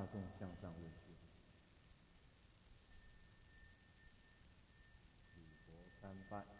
大众向上问世，礼佛参拜。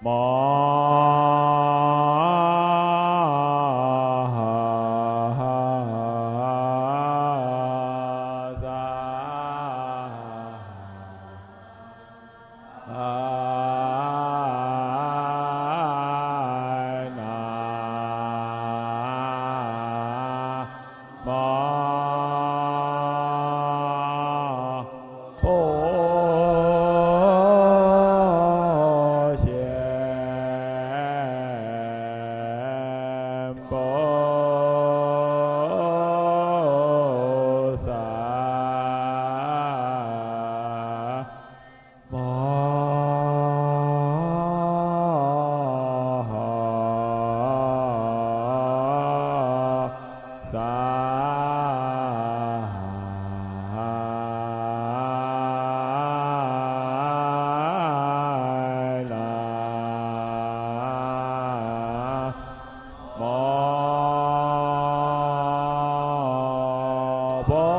妈 Ball.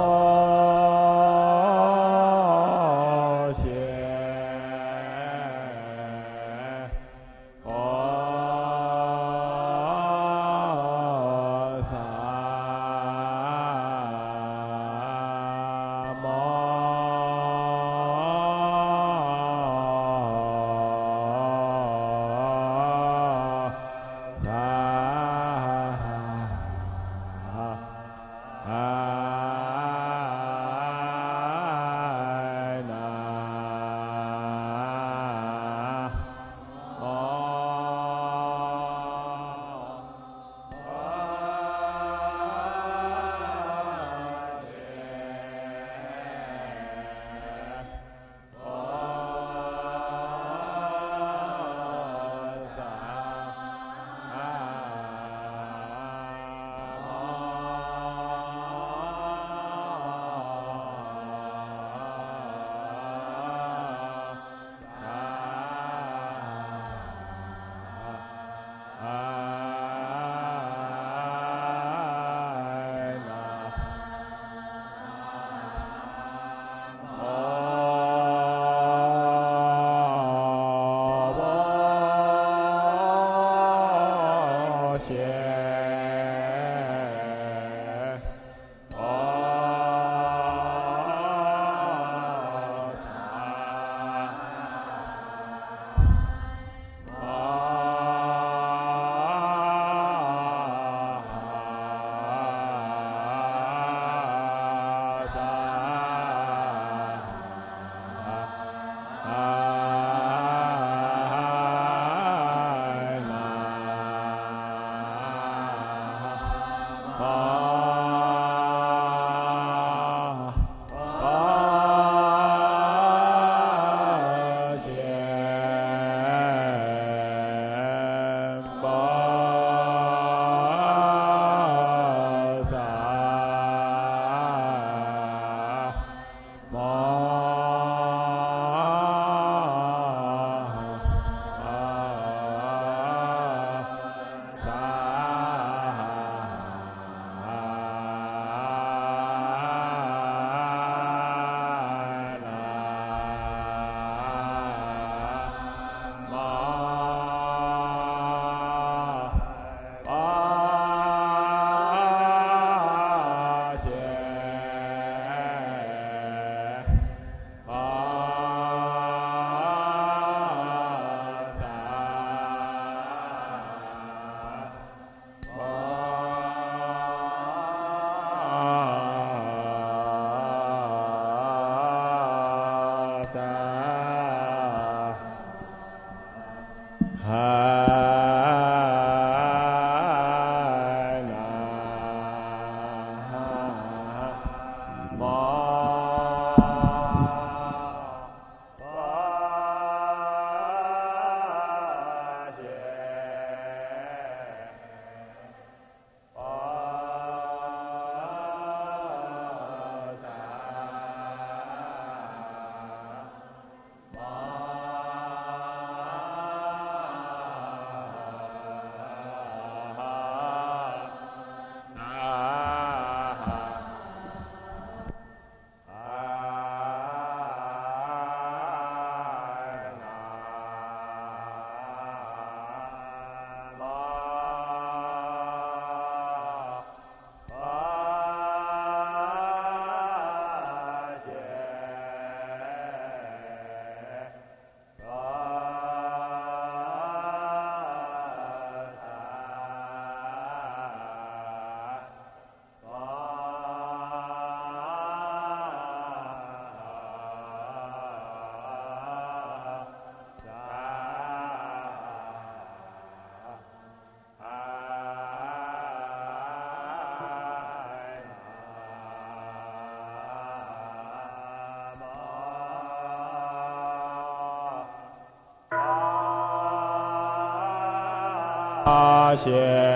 Yeah.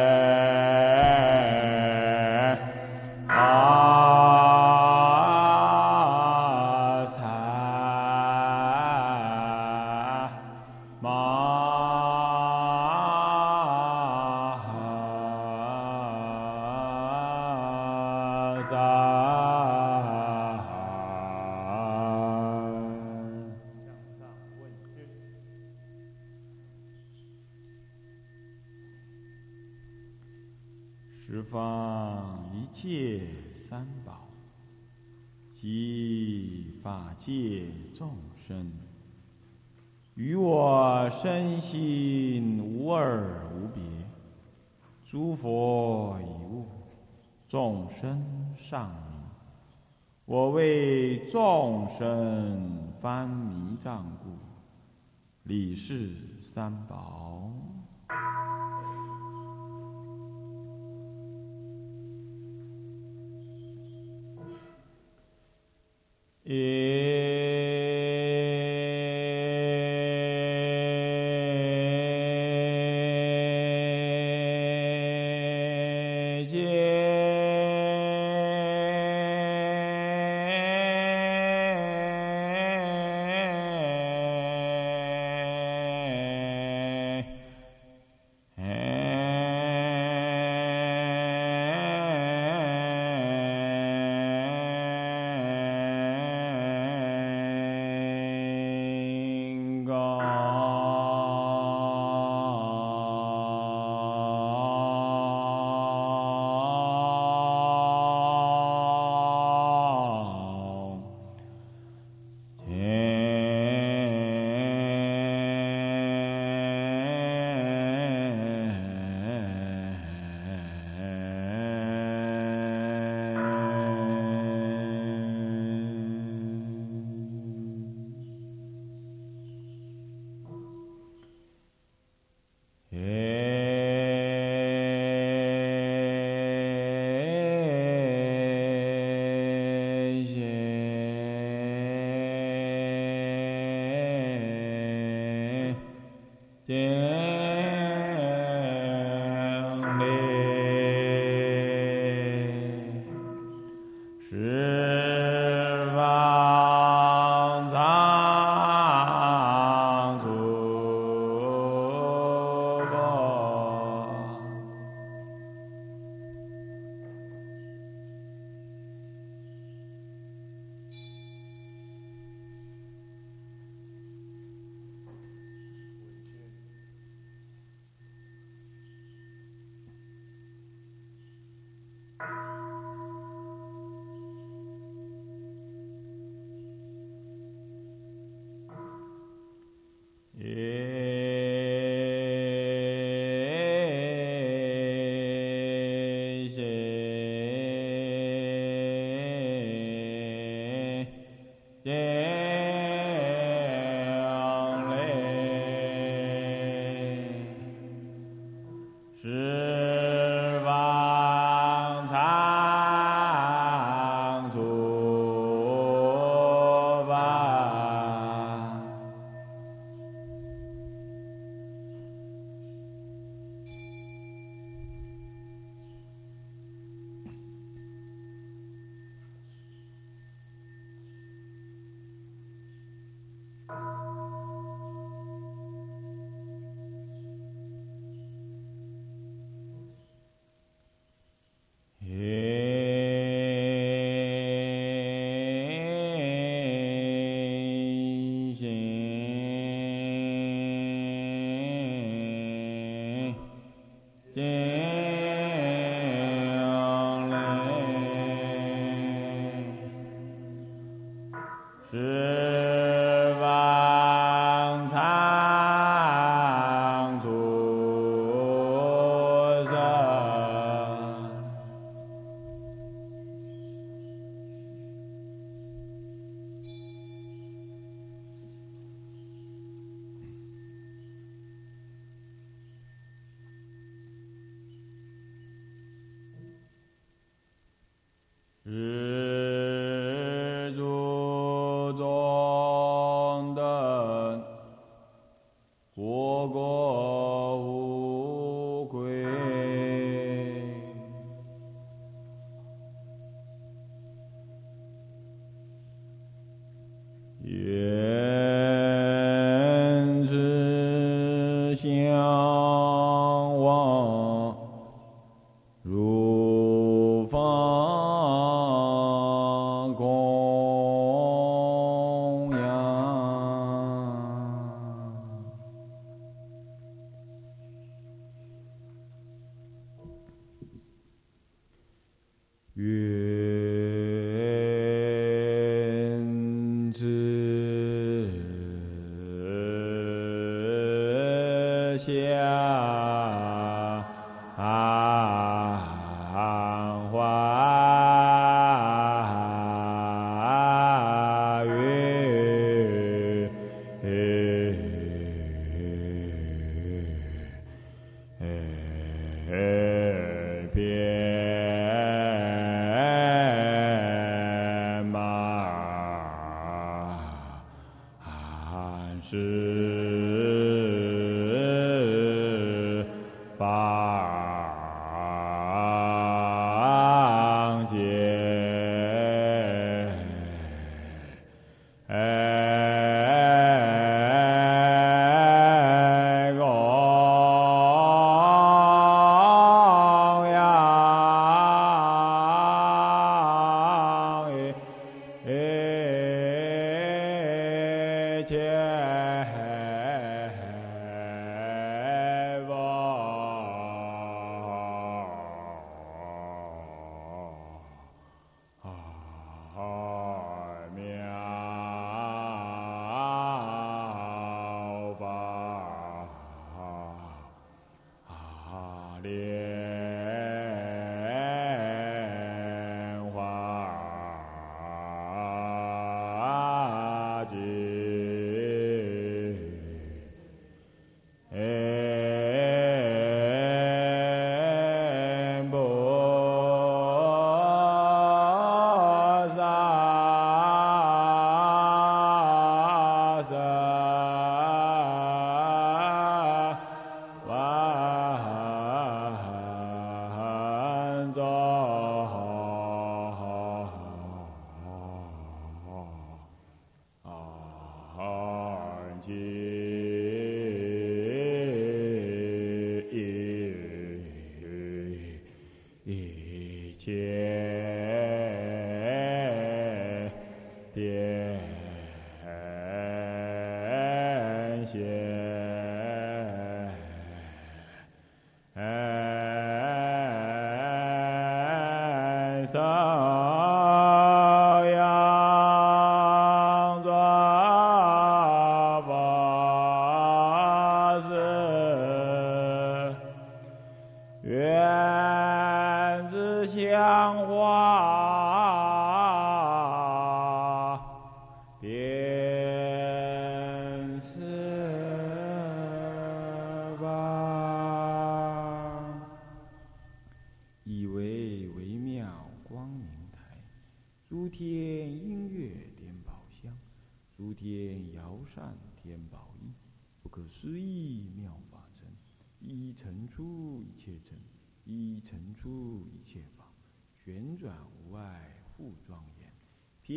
戒三宝，即法界众生，与我身心无二无别，诸佛已悟，众生上迷，我为众生翻迷障故，李氏三宝。Yeah.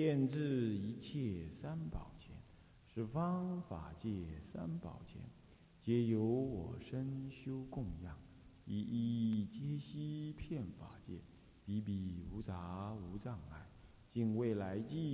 遍至一切三宝前，十方法界三宝前，皆由我身修供养，一一皆悉遍法界，比比无杂无障碍，尽未来际。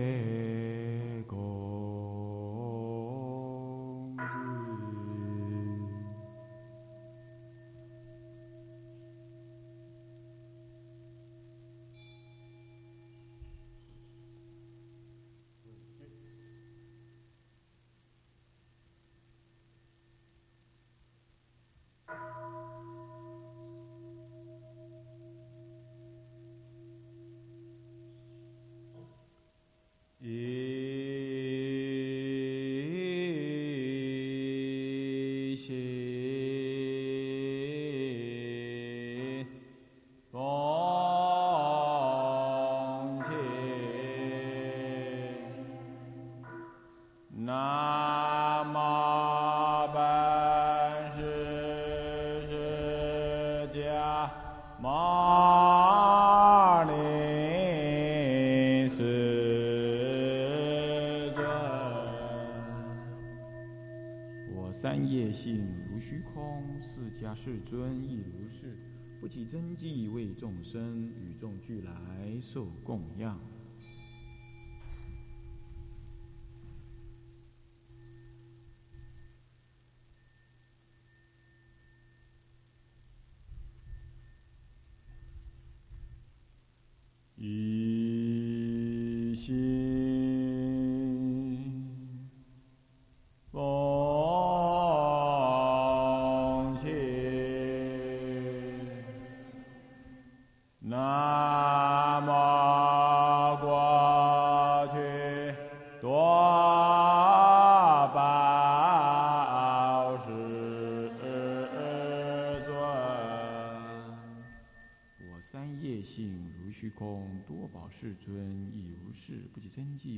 三业性如虚空，四家世尊亦如是，不起真迹，为众生与众俱来受供养。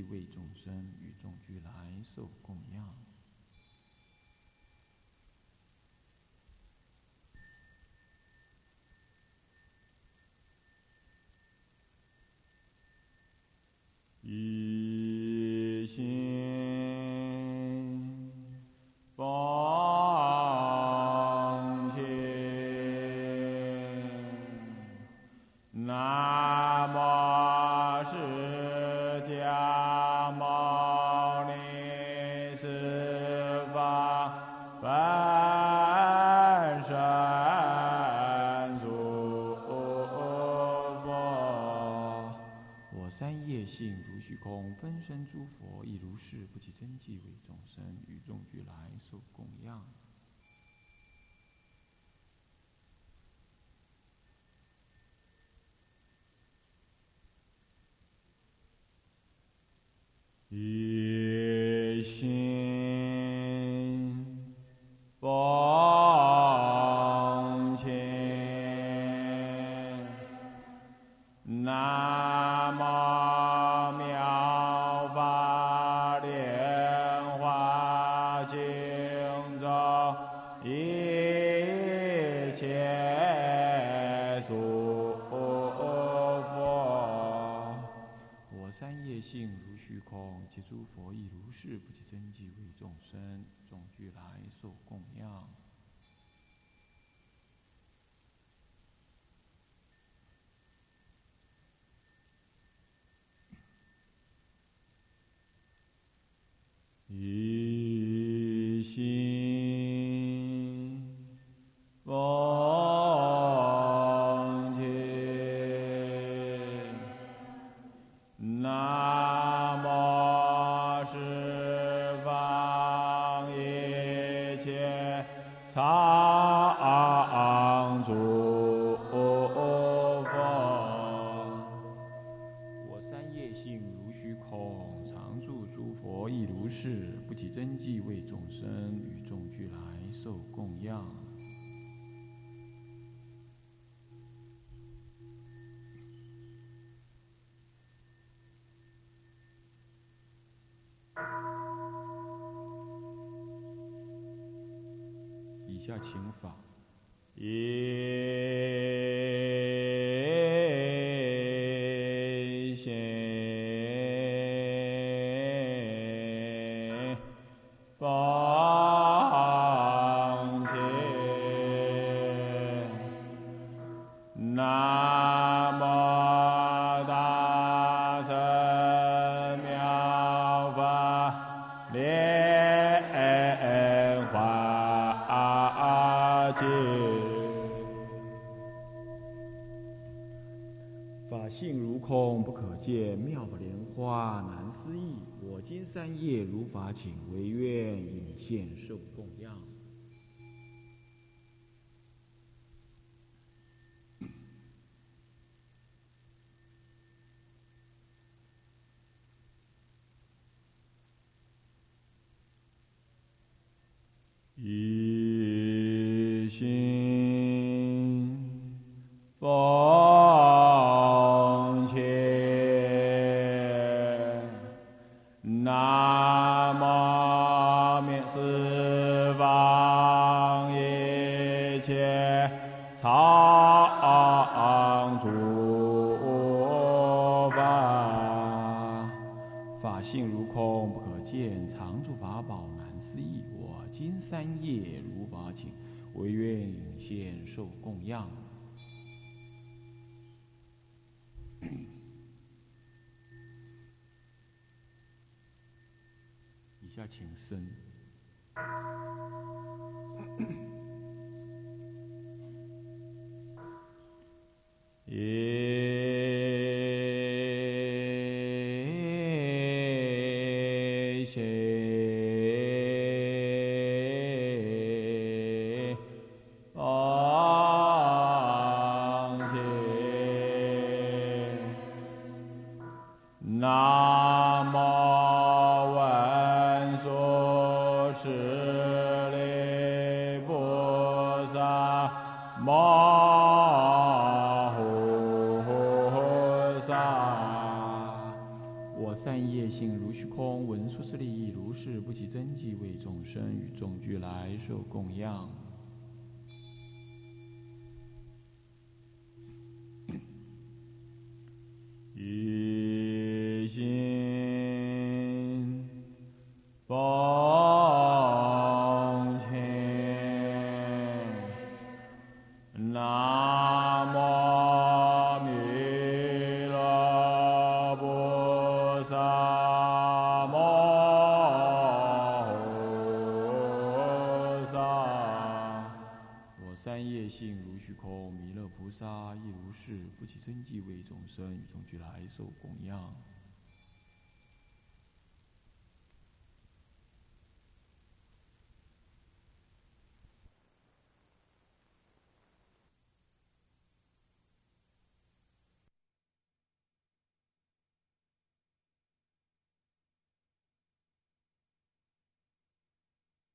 为众生与众俱来受供养。生诸佛亦如是不起真迹为众生与众俱来受供养。一心 Ta. 请法，一心恭，大莲。空不可见，妙不莲花难思议。我今三夜如法请，唯愿引现受供。思意，我今三夜如法请，唯愿现受供养。以下请生。一与众俱来受供养。